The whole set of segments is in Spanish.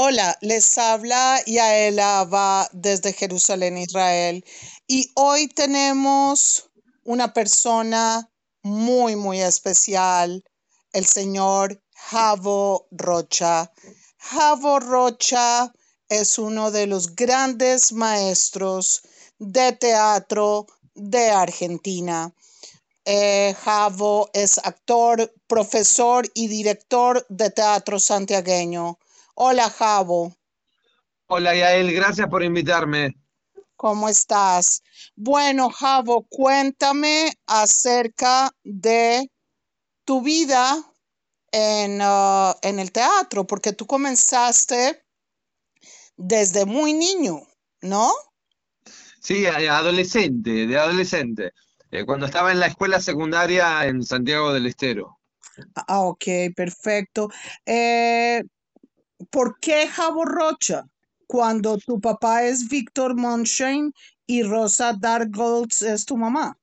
Hola, les habla Yael Ava desde Jerusalén, Israel. Y hoy tenemos una persona muy, muy especial, el señor Javo Rocha. Javo Rocha es uno de los grandes maestros de teatro de Argentina. Eh, Javo es actor, profesor y director de teatro santiagueño. Hola, Javo. Hola, Yael, gracias por invitarme. ¿Cómo estás? Bueno, Javo, cuéntame acerca de tu vida en, uh, en el teatro, porque tú comenzaste desde muy niño, ¿no? Sí, adolescente, de adolescente. Eh, cuando estaba en la escuela secundaria en Santiago del Estero. Ah, ok, perfecto. Eh, ¿por qué Javo Rocha? Cuando tu papá es Víctor Monshane y Rosa Dargolds es tu mamá.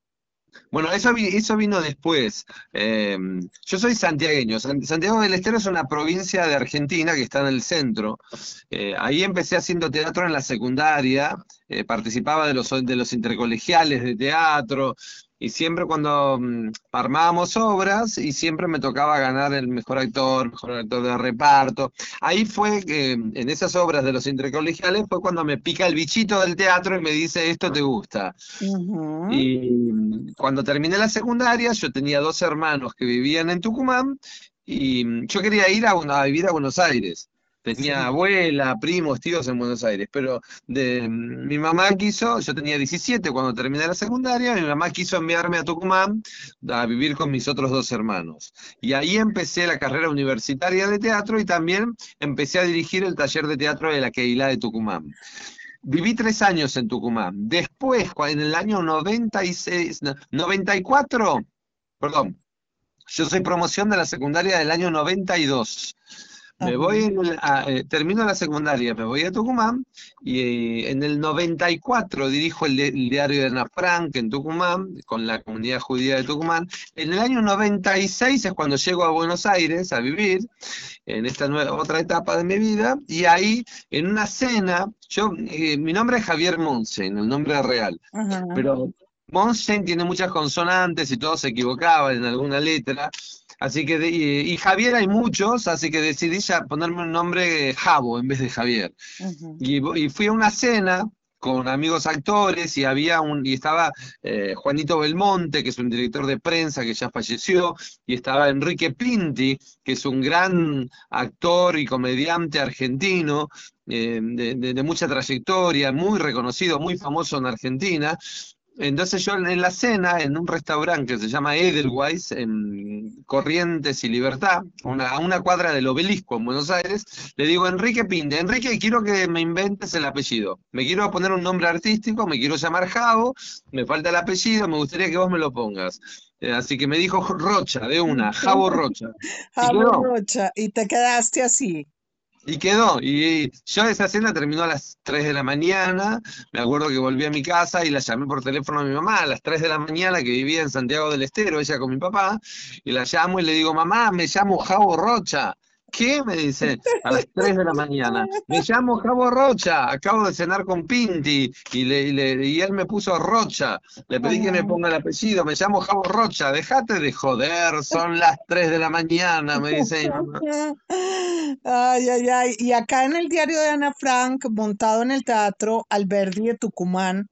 Bueno, eso, eso vino después. Em, yo soy santiagueño. Santiago del Estero es una provincia de Argentina que está en el centro. Eh, ahí empecé haciendo teatro en la secundaria, eh, participaba de los, de los intercolegiales de teatro, y siempre cuando mm, armábamos obras y siempre me tocaba ganar el mejor actor, mejor actor de reparto. Ahí fue que en esas obras de los intercolegiales fue cuando me pica el bichito del teatro y me dice esto te gusta. Y mm, cuando terminé la secundaria yo tenía dos hermanos que vivían en Tucumán y mm, yo quería ir a, a vivir a Buenos Aires. Tenía abuela, primos, tíos en Buenos Aires, pero de, mi mamá quiso, yo tenía 17 cuando terminé la secundaria, mi mamá quiso enviarme a Tucumán a vivir con mis otros dos hermanos. Y ahí empecé la carrera universitaria de teatro y también empecé a dirigir el taller de teatro de la Keila de Tucumán. Viví tres años en Tucumán. Después, en el año 96, 94, perdón, yo soy promoción de la secundaria del año 92. Me voy, eh, termino la secundaria, me voy a Tucumán y eh, en el 94 dirijo el, diario de Ana Frank en Tucumán, con la comunidad judía de Tucumán. En el año 96 es cuando llego a Buenos Aires a vivir, en esta nueva, otra etapa de mi vida, y ahí en una cena, yo, eh, mi nombre es Javier Monsen, el nombre real, pero Monsen tiene muchas consonantes y todo se equivocaba en alguna letra. Así que, y, Javier hay muchos, así que decidí ya ponerme un nombre Javo en vez de Javier. y, fui a una cena con amigos actores y había un, y estaba eh, Juanito Belmonte, que es un director de prensa que ya falleció, y estaba Enrique Pinti, que es un gran actor y comediante argentino, eh, de, mucha trayectoria, muy reconocido, muy famoso en Argentina, entonces yo en la cena, en un restaurante que se llama Edelweiss, en Corrientes y Libertad, a una cuadra del obelisco en Buenos Aires, le digo, Enrique Pinde, Enrique, quiero que me inventes el apellido. Me quiero poner un nombre artístico, me quiero llamar Javo, me falta el apellido, me gustaría que vos me lo pongas. Eh, así que me dijo Rocha, de una, Javo Rocha. Javo Rocha, y te quedaste así. Y quedó. Y yo esa cena terminó a las 3 de la mañana. Me acuerdo que volví a mi casa y la llamé por teléfono a mi mamá a las 3 de la mañana, que vivía en Santiago del Estero, ella con mi papá. Y la llamo y le digo, mamá, me llamo Javo Rocha. ¿Qué? Me dice, a las 3 de la mañana. Me llamo Javo Rocha, acabo de cenar con Pinti y, le, y, él me puso Rocha. Le pedí que me ponga el apellido, me llamo Javo Rocha, déjate de joder, son las 3 de la mañana, me dice. Ay, ay, ay. Y acá en el diario de Ana Frank, montado en el teatro Alberdi de Tucumán,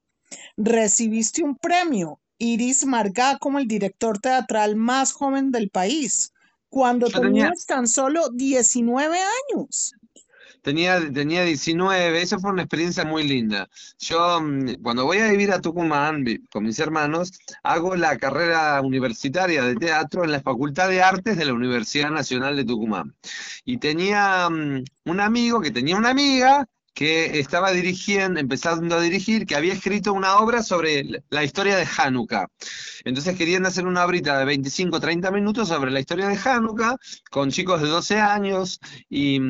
recibiste un premio, Iris Margá, como el director teatral más joven del país cuando tenías tan solo 19 años. Tenía, tenía 19, eso fue una experiencia muy linda. Yo, mm, cuando voy a vivir a Tucumán con mis hermanos, hago la carrera universitaria de teatro en la Facultad de Artes de la Universidad Nacional de Tucumán. Y tenía mm, un amigo que tenía una amiga que estaba dirigiendo, empezando a dirigir, que había escrito una obra sobre la historia de Hanukkah. Entonces querían hacer una obrita de 25, 30 minutos sobre la historia de Hanukkah, con chicos de 12 años, y,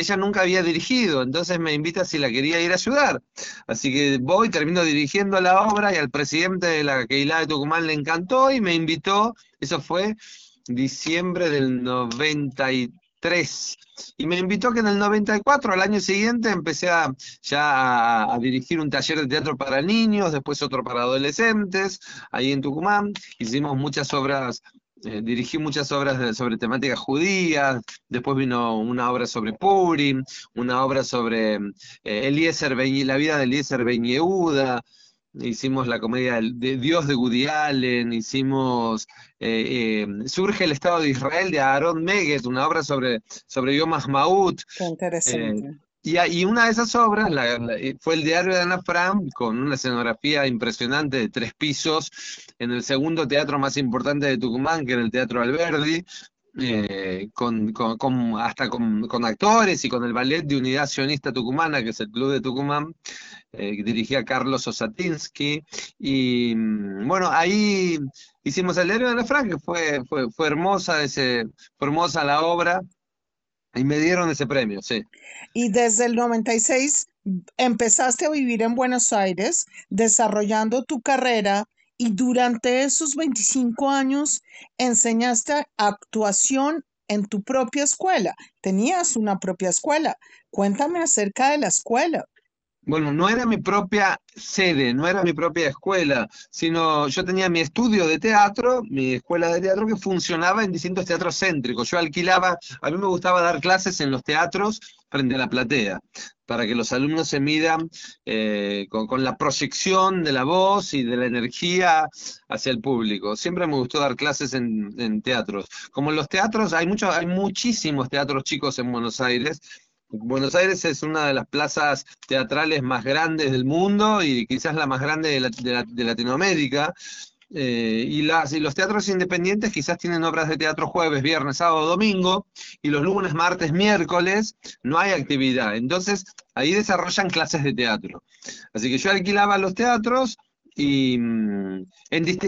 ella nunca había dirigido, entonces me invita si la quería ir a ayudar. Así que voy, termino dirigiendo la obra, y al presidente de la Keilah de Tucumán le encantó, y me invitó, eso fue diciembre del 93 tres. Y me invitó que en el 94, al año siguiente, empecé a, ya a, dirigir un taller de teatro para niños, después otro para adolescentes, ahí en Tucumán. Hicimos muchas obras, eh, dirigí muchas obras sobre temáticas judías, después vino una obra sobre Purim, una obra sobre eh, Eliezer la vida de Eliezer Ben Yehuda, hicimos la comedia de Dios de Woody Allen, hicimos eh, eh, Surge el Estado de Israel de Aaron Meguet, una obra sobre, sobre Yom Maut. Qué interesante. Eh, y, y, una de esas obras fue el diario de Ana Fran, con una escenografía impresionante de tres pisos, en el segundo teatro más importante de Tucumán, que era el Teatro Alberdi, con, con, hasta con, con, actores y con el ballet de Unidad Sionista Tucumana, que es el Club de Tucumán, eh, dirigía Carlos Osatinsky. Y mm, bueno, ahí hicimos el héroe de la Franca, fue, fue, fue, hermosa ese, fue hermosa la obra. Y me dieron ese premio, sí. Y desde el 96 empezaste a vivir en Buenos Aires, desarrollando tu carrera y durante esos 25 años enseñaste actuación en tu propia escuela. Tenías una propia escuela. Cuéntame acerca de la escuela. Bueno, no era mi propia sede, no era mi propia escuela, sino yo tenía mi estudio de teatro, mi escuela de teatro que funcionaba en distintos teatros céntricos. Yo alquilaba, a mí me gustaba dar clases en los teatros frente a la platea, para que los alumnos se midan eh, con, la proyección de la voz y de la energía hacia el público. Siempre me gustó dar clases en, teatros. Como en los teatros, hay, muchos, hay muchísimos teatros chicos en Buenos Aires, Buenos Aires es una de las plazas teatrales más grandes del mundo y quizás la más grande de, Latinoamérica. Eh, y, las, y los teatros independientes quizás tienen obras de teatro jueves, viernes, sábado, domingo, y los lunes, martes, miércoles no hay actividad. Entonces ahí desarrollan clases de teatro. Así que yo alquilaba los teatros y mm, en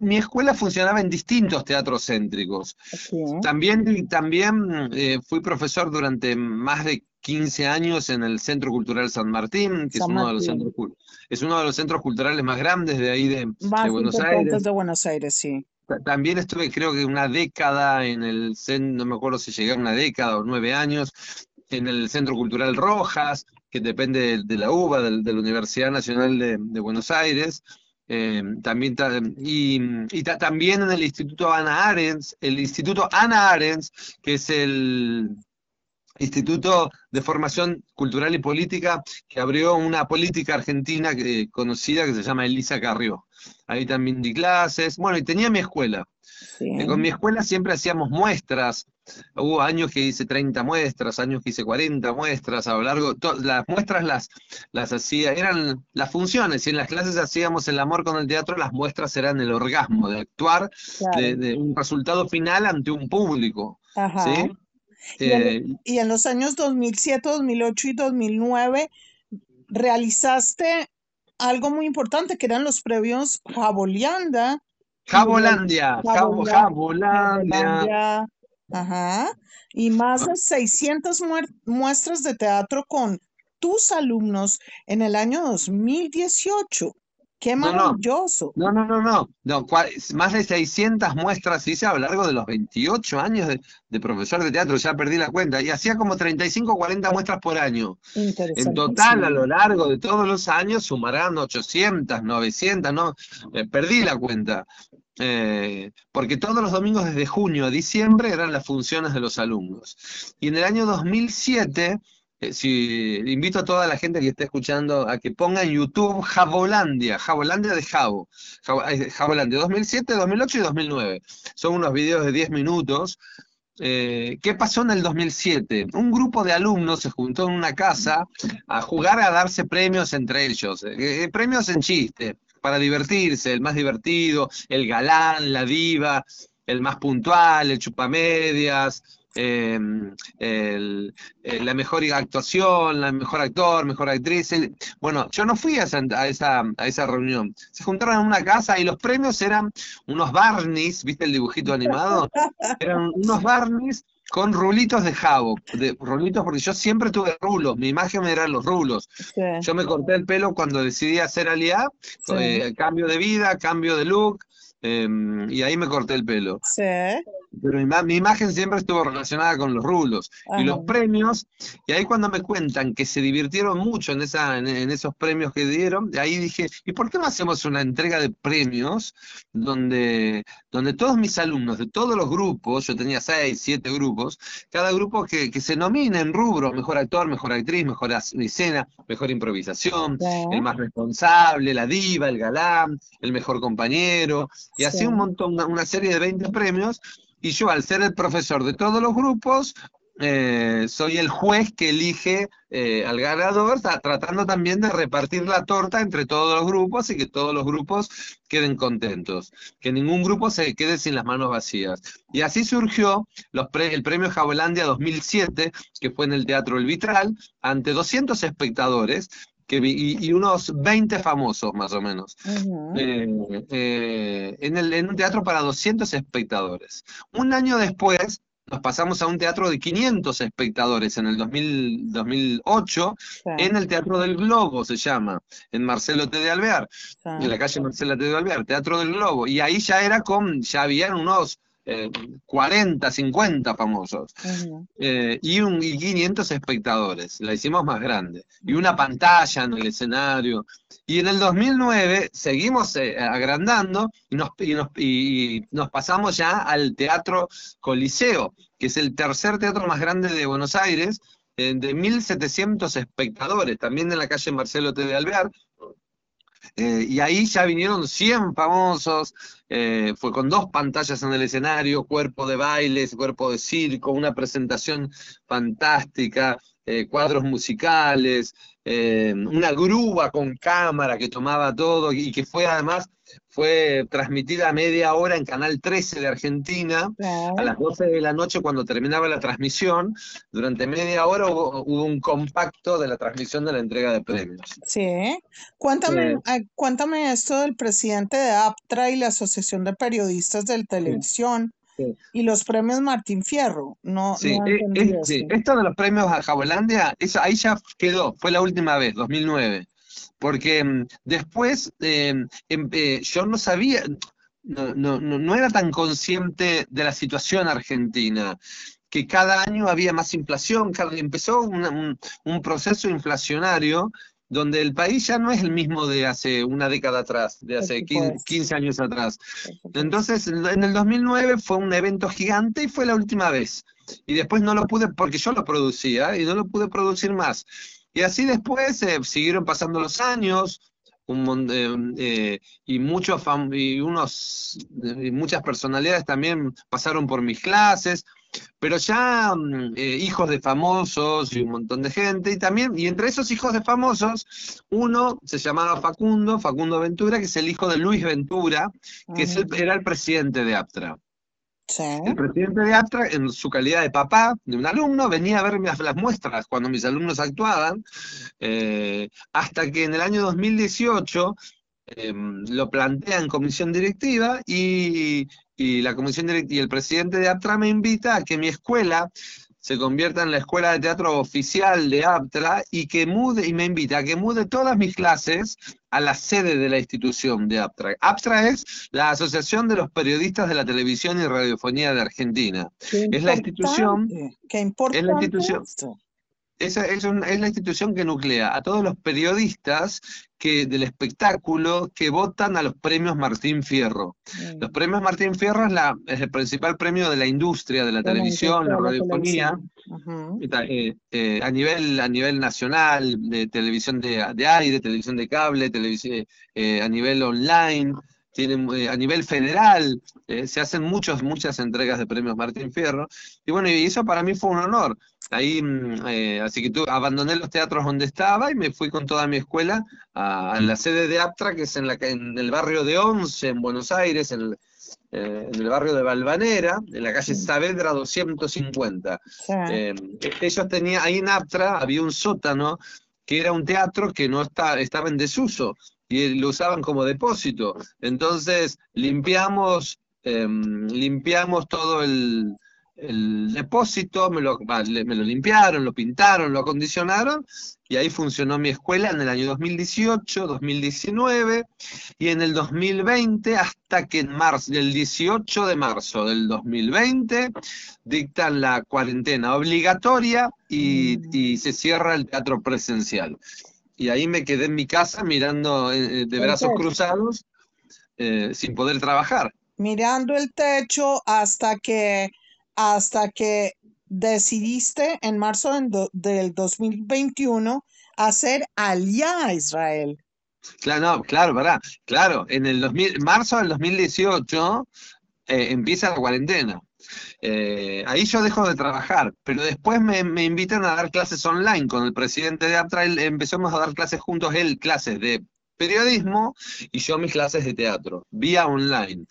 mi escuela funcionaba en distintos teatros céntricos. También, también eh, fui profesor durante más de 15 años en el Centro Cultural San Martín, que es, uno de los centros, es uno de los centros culturales más grandes de ahí de, Buenos Aires. de Buenos Aires, sí. También estuve creo que una década en el no me acuerdo si llegué a una década o nueve años, en el Centro Cultural Rojas, que depende de, la UBA, de, la Universidad Nacional de, Buenos Aires. Eh, también y, también en el Instituto Ana Arens, el Instituto Ana Arens, que es el Instituto de Formación Cultural y Política, que abrió una política argentina que, conocida que se llama Elisa Carrió. Ahí también di clases, bueno, y tenía mi escuela. con mi escuela siempre hacíamos muestras Hubo años que hice 30 muestras, años que hice 40 muestras a lo largo, las muestras las, las hacía, eran las funciones, y en las clases hacíamos el amor con el teatro, las muestras eran el orgasmo, de actuar de, un resultado final ante un público. Eh, y, en, los años 2007, 2008 y 2009 realizaste algo muy importante que eran los premios Jabolianda. Jabolandia, Jabolandia. Ajá. Y más de 600 muestras de teatro con tus alumnos en el año 2018. ¡Qué maravilloso! No, no, no, no. no. más de 600 muestras hice a lo largo de los 28 años de, profesor de teatro, ya perdí la cuenta, y hacía como 35 o 40 muestras por año. En total, a lo largo de todos los años, sumarán 800, 900, no, eh, perdí la cuenta. Eh, porque todos los domingos desde junio a diciembre eran las funciones de los alumnos. Y en el año 2007, eh, invito a toda la gente que esté escuchando a que ponga en YouTube Javolandia, Javolandia de Javo, Javolandia 2007, 2008 y 2009. Son unos videos de 10 minutos. Eh, ¿Qué pasó en el 2007? Un grupo de alumnos se juntó en una casa a jugar a darse premios entre ellos, premios en chiste para divertirse, el más divertido, el galán, la diva, el más puntual, el chupamedias, em, eh, la mejor actuación, la mejor actor, mejor actriz. bueno, yo no fui a esa, a esa, reunión. Se juntaron en una casa y los premios eran unos barnies, ¿viste el dibujito animado? Eran unos barnies con rulitos de jabo, de rulitos porque yo siempre tuve rulos, mi imagen eran los rulos. Yo me corté el pelo cuando decidí hacer aliá, eh, cambio de vida, cambio de look, em, y ahí me corté el pelo. Pero mi, mi, imagen siempre estuvo relacionada con los rulos y los premios, y ahí cuando me cuentan que se divirtieron mucho en, esa, en, esos premios que dieron, ahí dije, ¿y por qué no hacemos una entrega de premios donde, donde todos mis alumnos de todos los grupos, yo tenía seis, siete grupos, cada grupo que, que se nomine en rubro, mejor actor, mejor actriz, mejor escena, mejor improvisación, el más responsable, la diva, el galán, el mejor compañero, y así un montón, una, una serie de 20 premios, y yo al ser el profesor de todos los grupos, eh, soy el juez que elige eh, al ganador, tratando también de repartir la torta entre todos los grupos y que todos los grupos queden contentos, que ningún grupo se quede sin las manos vacías. Y así surgió el premio Jabolandia 2007, que fue en el Teatro El Vitral, ante 200 espectadores, que, y, unos 20 famosos más o menos, eh, en, el, en un teatro para 200 espectadores. Un año después, nos pasamos a un teatro de 500 espectadores en el 2008, en el Teatro del Globo se llama, en Marcelo T. de Alvear, en la calle Marcelo T. de Alvear, Teatro del Globo, y ahí ya era con, ya habían unos 40, eh, 50 famosos, eh, y, un, y 500 espectadores, la hicimos más grande, y una pantalla en el escenario, y en el 2009 seguimos eh, agrandando y nos, y, nos, y nos pasamos ya al Teatro Coliseo, que es el tercer teatro más grande de Buenos Aires, de 1.700 espectadores, también en la calle Marcelo T. de Alvear, eh, y ahí ya vinieron 100 famosos, eh, fue con dos pantallas en el escenario, cuerpo de bailes, cuerpo de circo, una presentación fantástica, eh, cuadros musicales, una grúa con cámara que tomaba todo y que fue además fue transmitida a media hora en Canal 13 de Argentina, a las 12 de la noche cuando terminaba la transmisión. Durante media hora hubo, un compacto de la transmisión de la entrega de premios. Sí. Cuéntame, eh, cuéntame esto del presidente de APTRA y la Asociación de Periodistas de Televisión. Y los premios Martín Fierro, no, sí, eh, sí. esto de los premios a Jabolandia, ahí ya quedó, fue la última vez, 2009 porque mm, después em, eh, yo no sabía, no, no, no, era tan consciente de la situación argentina, que cada año había más inflación, empezó un, un, proceso inflacionario donde el país ya no es el mismo de hace una década atrás, de hace 15, años atrás. Entonces, en el 2009 fue un evento gigante y fue la última vez. Y después no lo pude, porque yo lo producía y no lo pude producir más. Y así después eh, siguieron pasando los años, un, eh, eh, y muchos y unos y muchas personalidades también pasaron por mis clases, pero ya mm, hijos de famosos y un montón de gente, y también, y entre esos hijos de famosos, uno se llamaba Facundo, Facundo Ventura, que es el hijo de Luis Ventura, que es era el presidente de Aptra. El presidente de Aptra, en su calidad de papá de un alumno, venía a ver las, muestras cuando mis alumnos actuaban, eh, hasta que en el año 2018 em, lo plantea en comisión directiva y, y la comisión y el presidente de Aptra me invita a que mi escuela se convierta en la escuela de teatro oficial de Aptra y que mude, y me invita a que mude todas mis clases a la sede de la institución de Aptra. Aptra es la Asociación de los Periodistas de la Televisión y Radiofonía de Argentina. Es la institución. Qué importante. Es la institución. Esa es, la institución que nuclea a todos los periodistas que, del espectáculo que votan a los premios Martín Fierro. Mm. Los premios Martín Fierro es, la, es, el principal premio de la industria, de la, televisión, la radiofonía, eh, eh, a, nivel, a nivel nacional, de televisión de, aire, televisión de cable, televisión, eh, a nivel online tienen, eh, a nivel federal, eh, se hacen muchos, muchas entregas de premios Martín Fierro, y bueno, y eso para mí fue un honor. Ahí, mm, eh, así que tú, abandoné los teatros donde estaba y me fui con toda mi escuela a, la sede de Aptra, que es en, la, en el barrio de Once, en Buenos Aires, en el, en el barrio de Balvanera, en la calle Saavedra 250. ellos tenían, ahí en Aptra había un sótano que era un teatro que no está, estaba en desuso y lo usaban como depósito. Entonces limpiamos, em, limpiamos todo el, el depósito, me lo, me lo limpiaron, lo pintaron, lo acondicionaron, y ahí funcionó mi escuela en el año 2018, 2019, y en el 2020, hasta que en marzo, el 18 de marzo del 2020, dictan la cuarentena obligatoria y, mm. y se cierra el teatro presencial. Y ahí me quedé en mi casa mirando eh, eh, de brazos cruzados, eh, sin poder trabajar. Mirando el techo hasta que hasta que decidiste en marzo del 2021 hacer Aliyah a Israel. Claro, no, claro, ¿verdad? Claro, en el 2000, marzo del 2018 eh, empieza la cuarentena. Eh, ahí yo dejo de trabajar, pero después me, invitan a dar clases online con el presidente de Aptra, empezamos a dar clases juntos, él clases de periodismo y yo mis clases de teatro, vía online.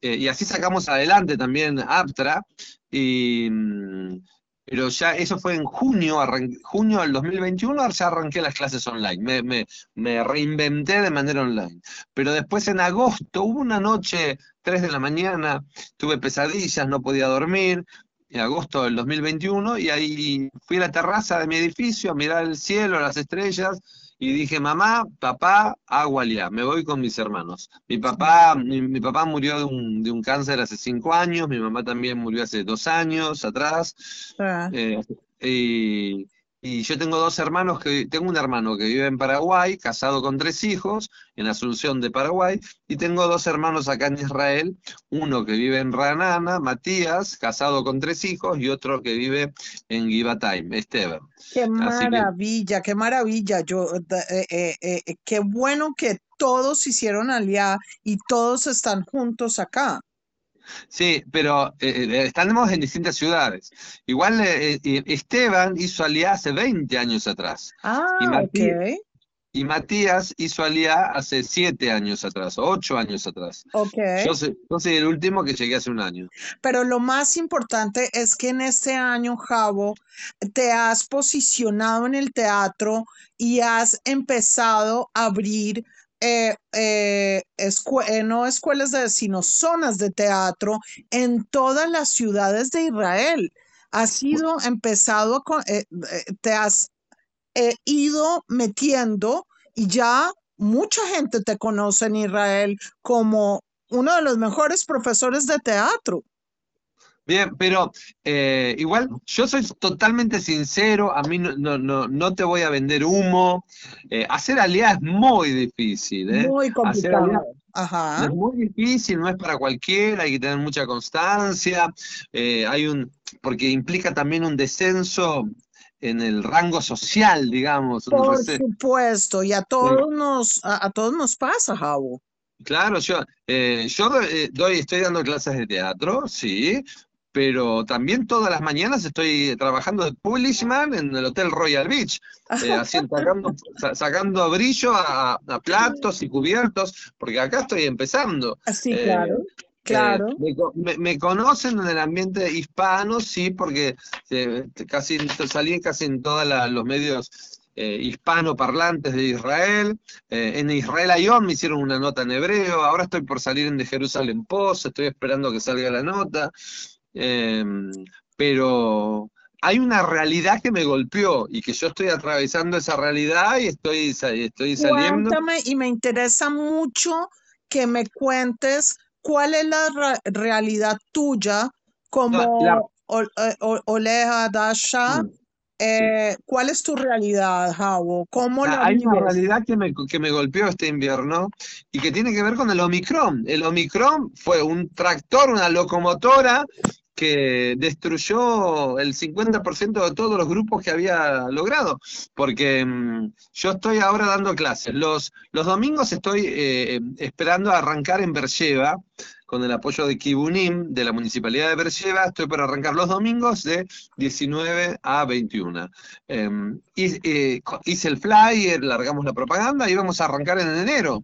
Eh, y así sacamos adelante también Aptra, y, mm, pero ya eso fue en junio, junio del 2021, ya arranqué las clases online, me, reinventé de manera online. Pero después en agosto, hubo una noche, 3 de la mañana, tuve pesadillas, no podía dormir, en agosto del 2021, y ahí fui a la terraza de mi edificio a mirar el cielo, las estrellas, y dije, mamá, papá, ya, me voy con mis hermanos. Mi papá, mi, papá murió de un, de un, cáncer hace cinco años, mi mamá también murió hace dos años atrás. Ah. Eh, y, y yo tengo dos hermanos, que tengo un hermano que vive en Paraguay, casado con tres hijos, en Asunción de Paraguay, y tengo dos hermanos acá en Israel, uno que vive en Ranana, Matías, casado con tres hijos, y otro que vive en Givatayim, Esteban. Qué maravilla, qué maravilla. Yo, eh, eh, eh, qué bueno que todos hicieron allá y todos están juntos acá. Sí, pero eh, eh, estamos en distintas ciudades. Igual eh, Esteban hizo Aliá hace 20 años atrás. Ah, y Matías, y Matías hizo Aliá hace 7 años atrás, 8 años atrás. Okay. Yo, soy, el último que llegué hace un año. Pero lo más importante es que en este año, Javo, te has posicionado en el teatro y has empezado a abrir eh, eh, eh, no escuelas de, sino zonas de teatro en todas las ciudades de Israel. Has sido empezado, con, te has ido metiendo y ya mucha gente te conoce en Israel como uno de los mejores profesores de teatro. Bien, pero eh, igual yo soy totalmente sincero, a mí no, no, no, te voy a vender humo. Eh, hacer alianza es muy difícil. ¿eh? Muy complicado. Es muy difícil, no es para cualquiera, hay que tener mucha constancia. hay un, porque implica también un descenso en el rango social, digamos. Por supuesto, y a todos nos, a, todos nos pasa, Javo. Claro, yo, yo doy, estoy dando clases de teatro, sí, pero también todas las mañanas estoy trabajando de publishman en el Hotel Royal Beach, eh, sacando, brillo a, platos y cubiertos, porque acá estoy empezando. Así, eh, claro. Eh, claro. me, conocen en el ambiente hispano, sí, porque casi salí casi en todos los medios hispanoparlantes de Israel. en Israel Ayón me hicieron una nota en hebreo. Ahora estoy por salir en The Jerusalem Post. Estoy esperando que salga la nota. Em, pero hay una realidad que me golpeó y que yo estoy atravesando esa realidad y estoy, estoy saliendo. Cuéntame, y me interesa mucho que me cuentes cuál es la realidad tuya como Oleja Dasha. Mm, eh, ¿Cuál es tu realidad, Javo? ¿Cómo Hay una realidad que me, que me golpeó este invierno y que tiene que ver con el Omicron. El Omicron fue un tractor, una locomotora que destruyó el 50% de todos los grupos que había logrado, porque mm, yo estoy ahora dando clases. Los, los domingos estoy eh, esperando a arrancar en Bercheva, con el apoyo de Kibunim, de la Municipalidad de Bercheva, estoy para arrancar los domingos de 19 a 21. Em, eh, hice el flyer, largamos la propaganda y vamos a arrancar en enero.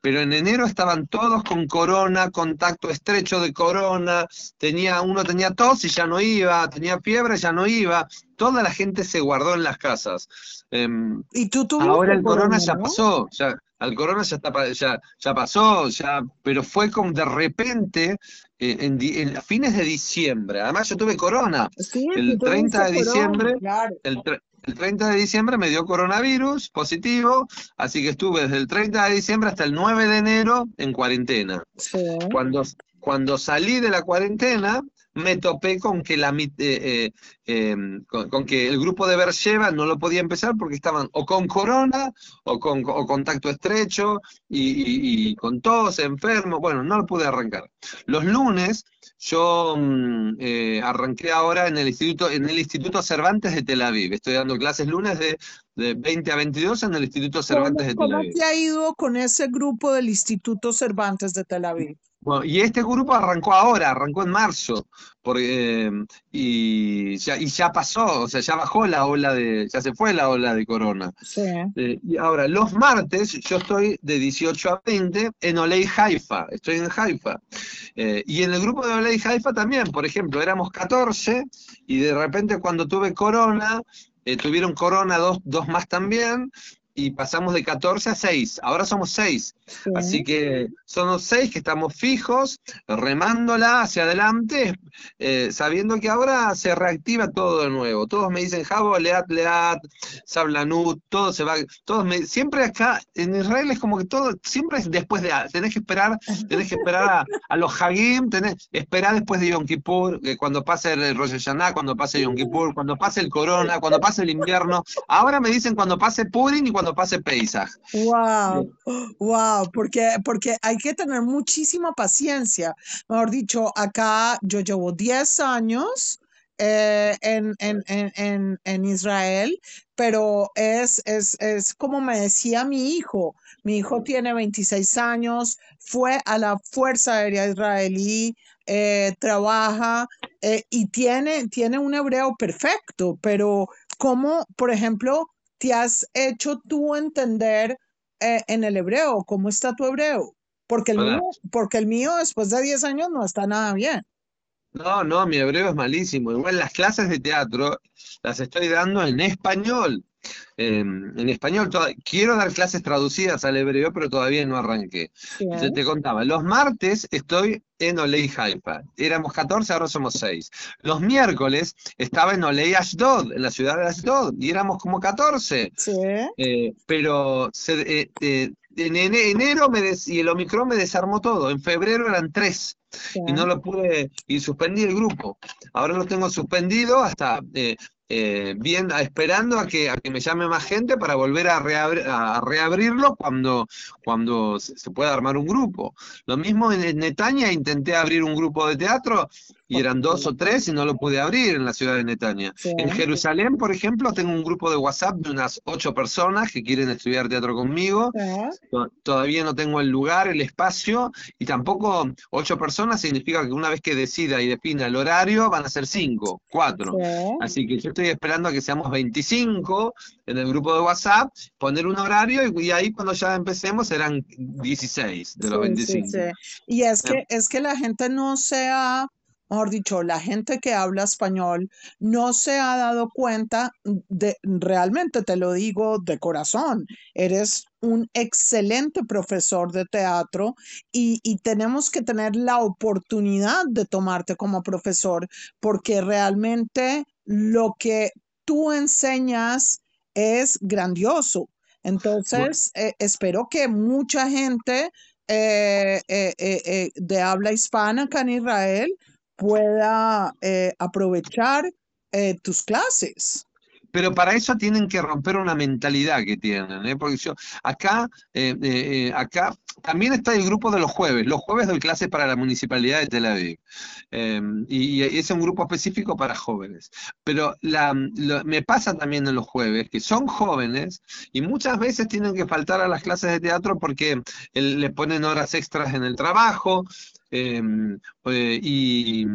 Pero en enero estaban todos con corona, contacto estrecho de corona, tenía, uno tenía tos y ya no iba, tenía fiebre y ya no iba, toda la gente se guardó en las casas. Em, ¿Y tú Ahora el corona, ya pasó, ya, al corona ya, está, ya, ya pasó, ya, pero fue como de repente eh, en, fines de diciembre. Además, yo tuve corona. Sí, El tú 30 de corona, diciembre, claro. el, el 30 de diciembre me dio coronavirus positivo, así que estuve desde el 30 de diciembre hasta el 9 de enero en cuarentena. Sí. Cuando, cuando salí de la cuarentena, me topé con que, la, eh, eh, em, con, que el grupo de Bercheva no lo podía empezar porque estaban o con corona o con contacto estrecho y, y- y con tos, enfermo. Bueno, no lo pude arrancar. Los lunes yo mm, eh, arranqué ahora en el Instituto, en el Instituto Cervantes de Tel Aviv. Estoy dando clases lunes de, de 20 a 22 en el Instituto ¿Cómo, Cervantes de Tel cómo Aviv. te ha ido con ese grupo del Instituto Cervantes de Tel Aviv? Bueno, y este grupo arrancó ahora, arrancó en marzo, porque, eh, y, ya, y ya pasó, o sea, ya bajó la ola de, ya se fue la ola de corona. Sí. Eh, y ahora, los martes, yo estoy de 18 a 20 en Olei Haifa, estoy en Haifa. Eh, y en el grupo de Olei Haifa también, por ejemplo, éramos 14 y de repente cuando tuve corona, eh, tuvieron corona dos, dos más también. Y pasamos de 14 a 6, ahora somos 6. sí. Así que los seis que estamos fijos, remándola hacia adelante, eh, sabiendo que ahora se reactiva todo de nuevo. Todos me dicen, Javo, Leat, Leat, Sablanut, todo se va, todos me, siempre acá en Israel es como que todo, siempre es después de, tenés que esperar, tenés que esperar a, a los Hagim, tenés, esperar después de Yom Kippur, que cuando pase el Rosh Hashanah, cuando pase Yom Kippur, cuando pase el Corona, cuando pase el invierno. Ahora me dicen cuando pase Purim y cuando pase Pesach. Wow, wow, porque, porque hay que tener muchísima paciencia. Mejor dicho, acá yo llevo 10 años eh, en, en, en, en, en Israel, pero es, es, es como me decía mi hijo. Mi hijo tiene 26 años, fue a la Fuerza Aérea Israelí, eh, trabaja eh, y tiene, tiene un hebreo perfecto, pero ¿cómo, por ejemplo, te has hecho tú entender eh, en el hebreo? ¿Cómo está tu hebreo? Porque el Hola. mío, porque el mío después de 10 años no está nada bien. No, no, mi hebreo es malísimo. Igual las clases de teatro las estoy dando en español. Eh, en español, toda- quiero dar clases traducidas al hebreo, pero todavía no arranqué. Sí. Te, te contaba, los martes estoy en Olei Haifa. Éramos 14, ahora somos 6. Los miércoles estaba en Olei Ashdod, en la ciudad de Ashdod, y éramos como 14. Sí. Eh, pero se- eh, eh, en ene- enero me des- y el Omicron me desarmó todo. En febrero eran 3 sí. y no lo pude, y suspendí el grupo. Ahora lo tengo suspendido hasta eh, eh, bien, esperando a que, a que me llame más gente para volver a, reabri- a reabrirlo cuando, cuando se, pueda armar un grupo. Lo mismo en, Netanya, intenté abrir un grupo de teatro y eran dos o tres y no lo pude abrir en la ciudad de Netanya. Sí. En Jerusalén, por ejemplo, tengo un grupo de WhatsApp de unas ocho personas que quieren estudiar teatro conmigo. Sí. Todavía no tengo el lugar, el espacio, y tampoco ocho personas significa que una vez que decida y defina el horario van a ser cinco, cuatro. Sí. Así que yo estoy esperando a que seamos 25 en el grupo de WhatsApp, poner un horario y, y ahí cuando ya empecemos serán 16 de los Sí, sí, 25. sí. Y es que, es que la gente no se ha, mejor dicho, la gente que habla español no se ha dado cuenta de, realmente te lo digo de corazón, eres un excelente profesor de teatro y, y tenemos que tener la oportunidad de tomarte como profesor porque realmente lo que tú enseñas es grandioso. Entonces, eh, espero que mucha gente eh, eh, eh, eh, de habla hispana acá en Israel pueda eh, aprovechar eh, tus clases. Pero para eso tienen que romper una mentalidad que tienen, ¿eh? Porque yo, acá, eh, acá también está el grupo de los jueves. Los jueves doy clases para la Municipalidad de Tel Aviv. Y, es un grupo específico para jóvenes. Pero me pasa también en los jueves que son jóvenes y muchas veces tienen que faltar a las clases de teatro porque el- le ponen horas extras en el trabajo. Eh, eh, y,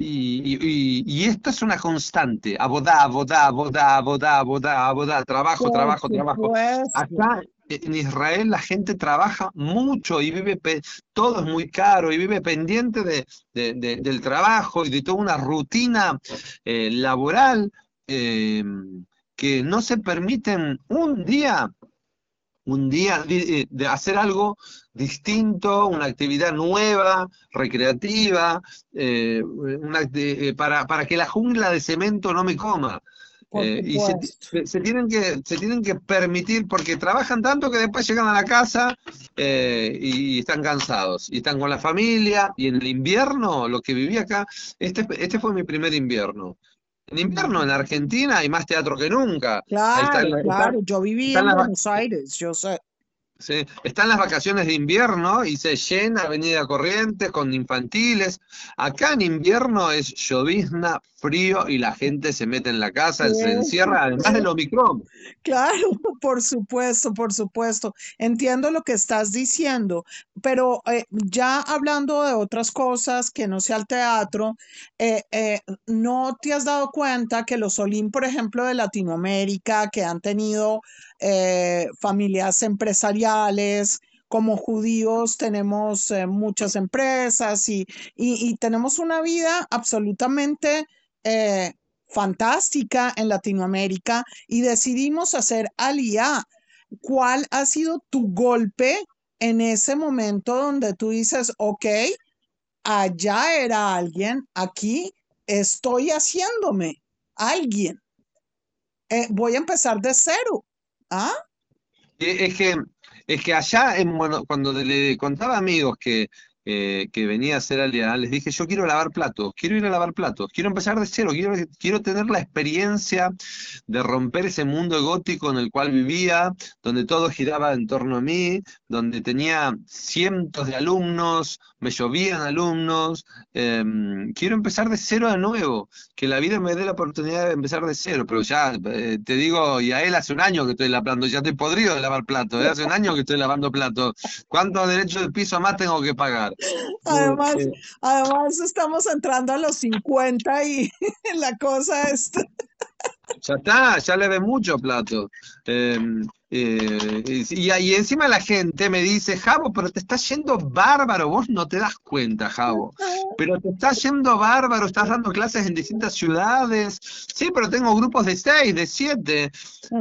y, y- y esto es una constante, abodá, abodá, abodá, abodá, abodá, abodá, trabajo, Por trabajo, trabajo. Acá en Israel la gente trabaja mucho y vive, todo es muy caro y vive pendiente de, de- de- del trabajo y de toda una rutina eh, laboral eh, que no se permiten un día un día, de, de hacer algo distinto, una actividad nueva, recreativa, eh, una eh, para, para que la jungla de cemento no me coma. Eh, y se, tienen que, se tienen que permitir, porque trabajan tanto que después llegan a la casa eh, y están cansados, y están con la familia, y en el invierno, lo que viví acá, este, este fue mi primer invierno. En invierno en Argentina hay más teatro que nunca. Claro, claro. Yo viví están en Buenos Aires, yo sé. Sí, están las vacaciones de invierno y se llena Avenida Corrientes con infantiles. Acá en invierno es llovizna, frío y la gente se mete en la casa, se encierra, además del Omicron. Claro, por supuesto, por supuesto. Entiendo lo que estás diciendo, pero eh, ya hablando de otras cosas que no sea el teatro, eh, eh, ¿no te has dado cuenta que los Solín, por ejemplo, de Latinoamérica, que han tenido eh, familias empresariales, como judíos tenemos eh, muchas empresas y, y- y tenemos una vida absolutamente eh, fantástica en Latinoamérica y decidimos hacer Aliyah. ¿Cuál ha sido tu golpe en ese momento donde tú dices, ok, allá era alguien, aquí estoy haciéndome alguien, voy a empezar de cero? ¿Ah? Eh, Es que, es que allá, en, bueno, cuando le contaba a amigos que, eh, que venía a hacer Alia, les dije, yo quiero lavar platos, quiero ir a lavar platos, quiero empezar de cero, quiero, quiero tener la experiencia de romper ese mundo gótico en el cual vivía, donde todo giraba en torno a mí, donde tenía cientos de alumnos, me llovían alumnos, em, quiero empezar de cero de nuevo, que la vida me dé la oportunidad de empezar de cero, pero ya eh, te digo, y a él hace un año que estoy lavando, ya estoy podrido de lavar platos, ¿eh? Hace un año que estoy lavando platos. ¿Cuántos derechos de piso más tengo que pagar? Además, además estamos entrando a los 50 y la cosa es... Ya está, ya le ve mucho plato. Eh, eh, y, y encima la gente me dice, Javo, pero te está yendo bárbaro, vos no te das cuenta, Javo. Pero te está yendo bárbaro, estás dando clases en distintas ciudades. Sí, pero tengo grupos de seis, de siete,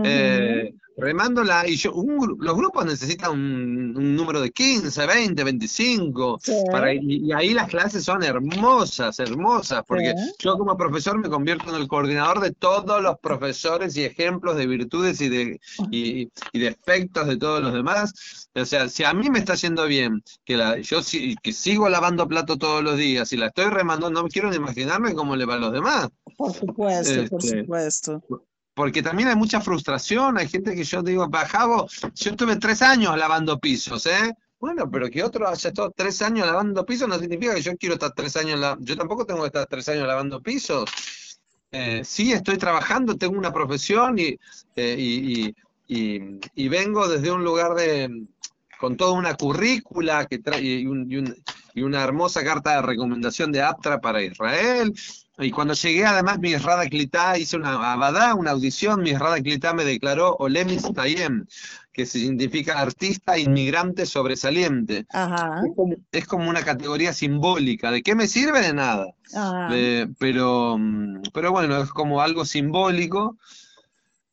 eh, remándola. Y yo, un los grupos necesitan un, un número de 15, 20, 25. Sí, Para, y, y ahí las clases son hermosas, hermosas, porque sí. yo como profesor me convierto en el coordinador de todos los profesores y ejemplos de virtudes y de, y, y defectos de todos los demás. O sea, si a mí me está yendo bien, que la, yo si- que sigo lavando plato todos los días y la estoy remando, no quiero ni imaginarme cómo le va a los demás. Por supuesto, por Este, supuesto. Porque también hay mucha frustración, hay gente que yo digo, Bajavo, yo estuve tres años lavando pisos, ¿eh? Bueno, pero que otro haya estado tres años lavando pisos no significa que yo quiero estar tres años, la- yo tampoco tengo que estar tres años lavando pisos. Eh, sí, estoy trabajando, tengo una profesión y, eh, y, y- y- y vengo desde un lugar de, con toda una currícula que un- y una hermosa carta de recomendación de APTRA para Israel. Y cuando llegué, además, mi Rada Klitá, hice una abadá, una audición, mi Rada Klitá me declaró Olemis Tayem, que significa artista inmigrante sobresaliente. Ajá, Es como, es como una categoría simbólica. ¿De qué me sirve? De nada. Eh, pero, pero bueno, es como algo simbólico.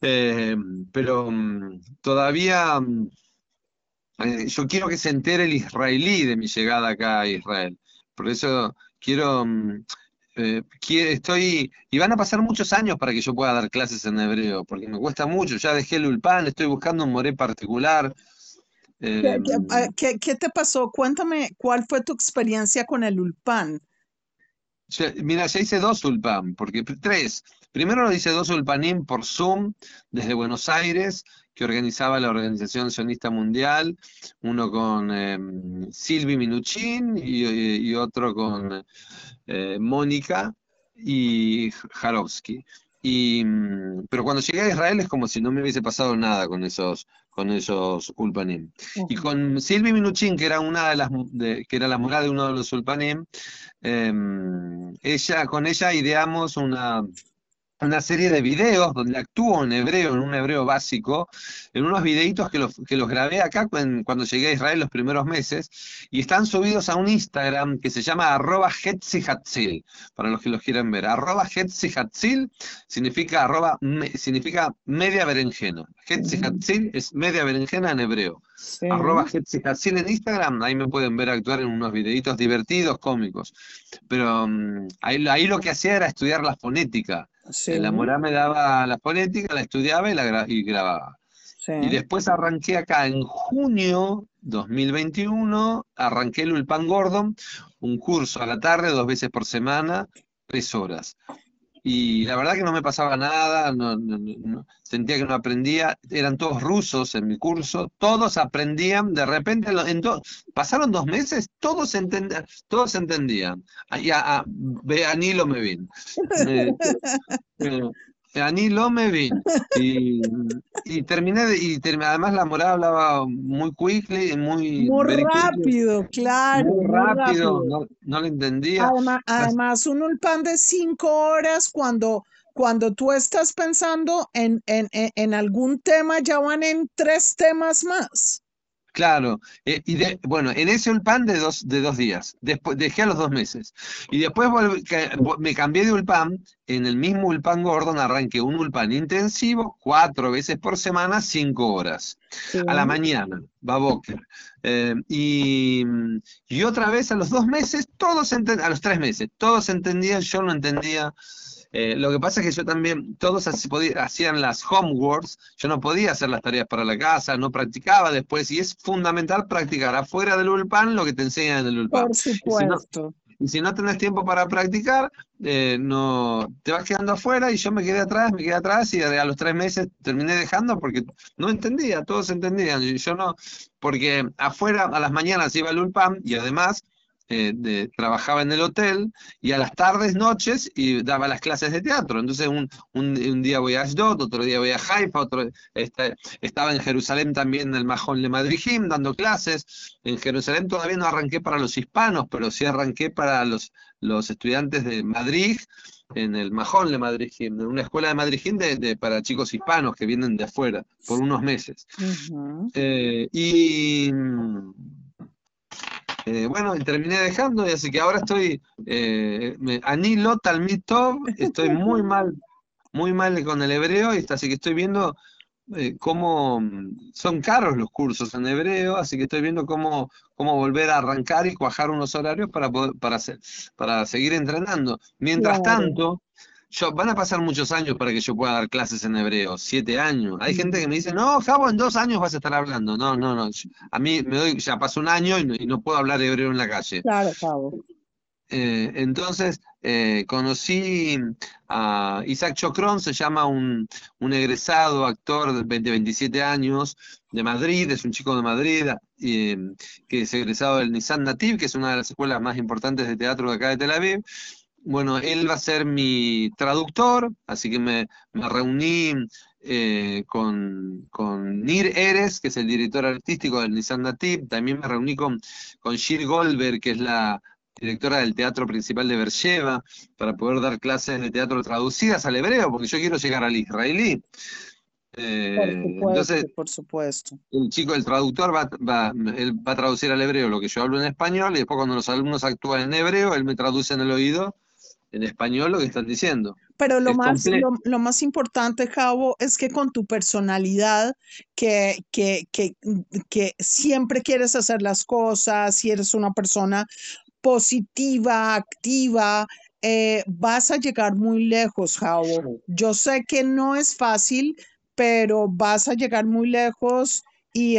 eh, pero mm, todavía mm, eh, yo quiero que se entere el israelí de mi llegada acá a Israel. Por eso quiero, mm, eh, estoy, y van a pasar muchos años para que yo pueda dar clases en hebreo, porque me cuesta mucho. Ya dejé el ulpan, estoy buscando un moré particular. ¿Qué, eh, qué- qué- qué te pasó? Cuéntame, ¿cuál fue tu experiencia con el Ulpan? Ya- mira, ya hice dos Ulpan, porque tres. Primero lo hice dos Ulpanim por Zoom desde Buenos Aires, que organizaba la Organización Sionista Mundial, uno con eh, Silvi Minuchin y, otro con eh, Mónica y Jarowski. Y, mm, pero cuando llegué a Israel es como si no me hubiese pasado nada con esos, con esos Ulpanim. Y con Silvi Minuchin, que era una de las de- que era la morada de uno de los Ulpanim, em, ella, con ella ideamos una, una serie de videos donde actúo en hebreo, en un hebreo básico, en unos videitos que los, que los grabé acá cuando llegué a Israel los primeros meses, y están subidos a un Instagram que se llama arroba Hetzihatzil, para los que los quieran ver. Arroba Hetzihatzil significa, arroba, significa media berenjena. Hetzihatzil es media berenjena en hebreo. Arroba Hetzihatzil en Instagram, ahí me pueden ver actuar en unos videitos divertidos, cómicos. Pero mm, ahí, ahí lo que hacía era estudiar la fonética la Morá me daba la fonética, la estudiaba y, la y grababa. Y después arranqué acá en junio 2021, arranqué el Ulpan Gordon, un curso a la tarde, dos veces por semana, tres horas y la verdad que no me pasaba nada, no, sentía que no aprendía, eran todos rusos en mi curso, todos aprendían, de repente, en pasaron dos meses, todos, entendían, todos entendían. Y a, a, Anilo me vin. Ani. Y, y terminé, de, y además la morada hablaba muy quickly, muy... Muy rápido, claro. Muy rápido, No, no, lo entendía. Además, además, un ulpan de cinco horas cuando, cuando tú estás pensando en, en, en algún tema, ya van en tres temas más. Claro, eh, y de, bueno, en ese Ulpan de dos, de dos días, después dejé a los dos meses. Y después me cambié de Ulpan, en el mismo Ulpan Gordon arranqué un Ulpan intensivo, cuatro veces por semana, cinco horas, a la mañana, Baboker. Eh, y, y otra vez a los dos meses, todos a los tres meses, todos entendían, yo no entendía. Eh, lo que pasa es que yo también, todos hacían las homeworks, yo no podía hacer las tareas para la casa, no practicaba después, y es fundamental practicar afuera del ULPAN lo que te enseñan en el ULPAN. Por supuesto. Y si no tenés tiempo para practicar, eh, no te vas quedando afuera y yo me quedé atrás, me quedé atrás y a los tres meses terminé dejando porque no entendía, todos entendían. Y yo no, porque afuera a las mañanas iba al ULPAM y además eh, trabajaba en el hotel y a las tardes, noches, y daba las clases de teatro. Entonces un, un, día voy a Ashdod, otro día voy a Haifa, otro, este, estaba en Jerusalén también en el Majón de Madrijim dando clases. En Jerusalén todavía no arranqué para los hispanos, pero sí arranqué para los, los estudiantes de Madrid en el Majón de Madrid, en una escuela de Madrid de, para chicos hispanos que vienen de afuera por unos meses. Eh, y eh, bueno, terminé dejando, y así que ahora estoy, eh, anilo talmitov, estoy muy mal, muy mal con el hebreo, y así que estoy viendo eh, cómo son caros los cursos en hebreo, así que estoy viendo cómo, cómo volver a arrancar y cuajar unos horarios para, poder, para, hacer, para seguir entrenando. Mientras tanto, van a pasar muchos años para que yo pueda dar clases en hebreo, siete años. Hay gente que me dice, no, Javo, en dos años vas a estar hablando. No, no, no. A mí me doy, ya pasó un año y no, puedo hablar hebreo en la calle. Claro, Javo. Eh, entonces, eh, conocí a Isaac Chocrón, se llama un, egresado actor de 20, 27 años de Madrid, es un chico de Madrid, eh, que es egresado del Nissan Nativ, que es una de las escuelas más importantes de teatro de acá de Tel Aviv bueno, él va a ser mi traductor, así que me, reuní eh, con, Nir Eres, que es el director artístico del Nissan Nativ, también me reuní con, con Shir Goldberg, que es la directora del Teatro Principal de Bersheva, para poder dar clases de teatro traducidas al hebreo, porque yo quiero llegar al israelí. Eh, por supuesto, entonces, por supuesto. El chico, el traductor, va, va, él va a traducir al hebreo lo que yo hablo en español, y después cuando los alumnos actúan en hebreo, él me traduce en el oído en español lo que están diciendo. Pero lo, más, lo, más importante, Javo, es que con tu personalidad, que, que, que, que siempre quieres hacer las cosas, si eres una persona positiva, activa, eh, vas a llegar muy lejos, Javo. Yo sé que no es fácil, pero vas a llegar muy lejos y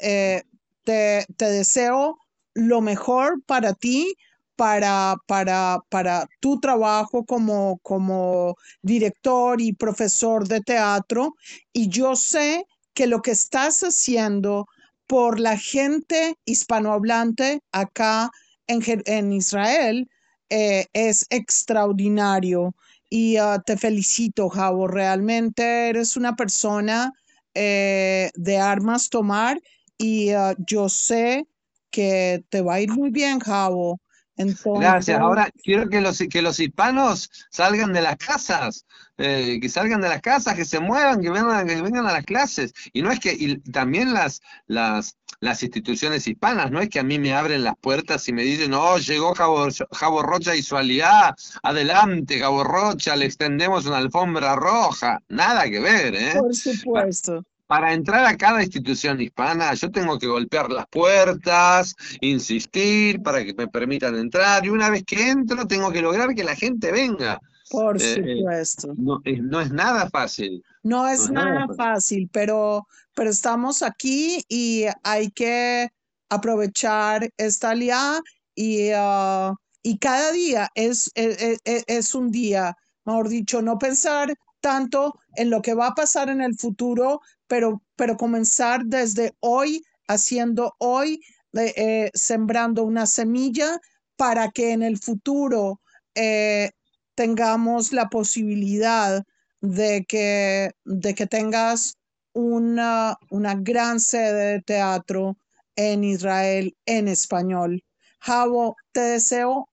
eh, te, te deseo lo mejor para ti para, para, para tu trabajo como, como director y profesor de teatro. Y yo sé que lo que estás haciendo por la gente hispanohablante acá en, en Israel eh, es extraordinario. Y ah, te felicito, Javo. Realmente eres una persona eh, de armas tomar y ah, yo sé que te va a ir muy bien, Javo Gracias. Ahora quiero que los, que los hispanos salgan de las casas, eh, que salgan de las casas, que se muevan, que vengan, que vengan a las clases. Y no es que, y también las, las, las instituciones hispanas, no es que a mí me abren las puertas y me dicen, oh, llegó Jabo, Rocha y su aliada, adelante, Jabo Rocha, le extendemos una alfombra roja. Nada que ver, ¿eh? Por supuesto para entrar a cada institución hispana, yo tengo que golpear las puertas, insistir para que me permitan entrar, y una vez que entro, tengo que lograr que la gente venga. Por eh, eh, supuesto. no, es, nada fácil. No es, nada, fácil, pero, pero estamos aquí y hay que aprovechar esta alianza y, ah, y cada día es, es, e, e, es un día, mejor dicho, no pensar tanto en lo que va a pasar en el futuro, pero, pero comenzar desde hoy, haciendo hoy, eh, eh, sembrando una semilla para que en el futuro eh, tengamos la posibilidad de que, de que tengas una, una gran sede de teatro en Israel en español. Javo, te deseo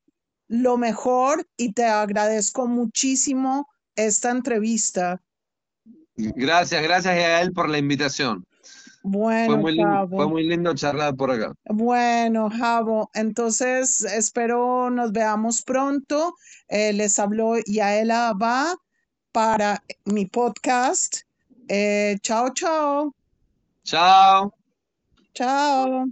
lo mejor y te agradezco muchísimo esta entrevista. Gracias, gracias a él por la invitación. Bueno, fue muy, lindo, fue muy lindo charlar por acá. Bueno, Javo, entonces espero nos veamos pronto. Eh, les habló Yaela Va para mi podcast. Eh, chao, chao. Chao. Chao.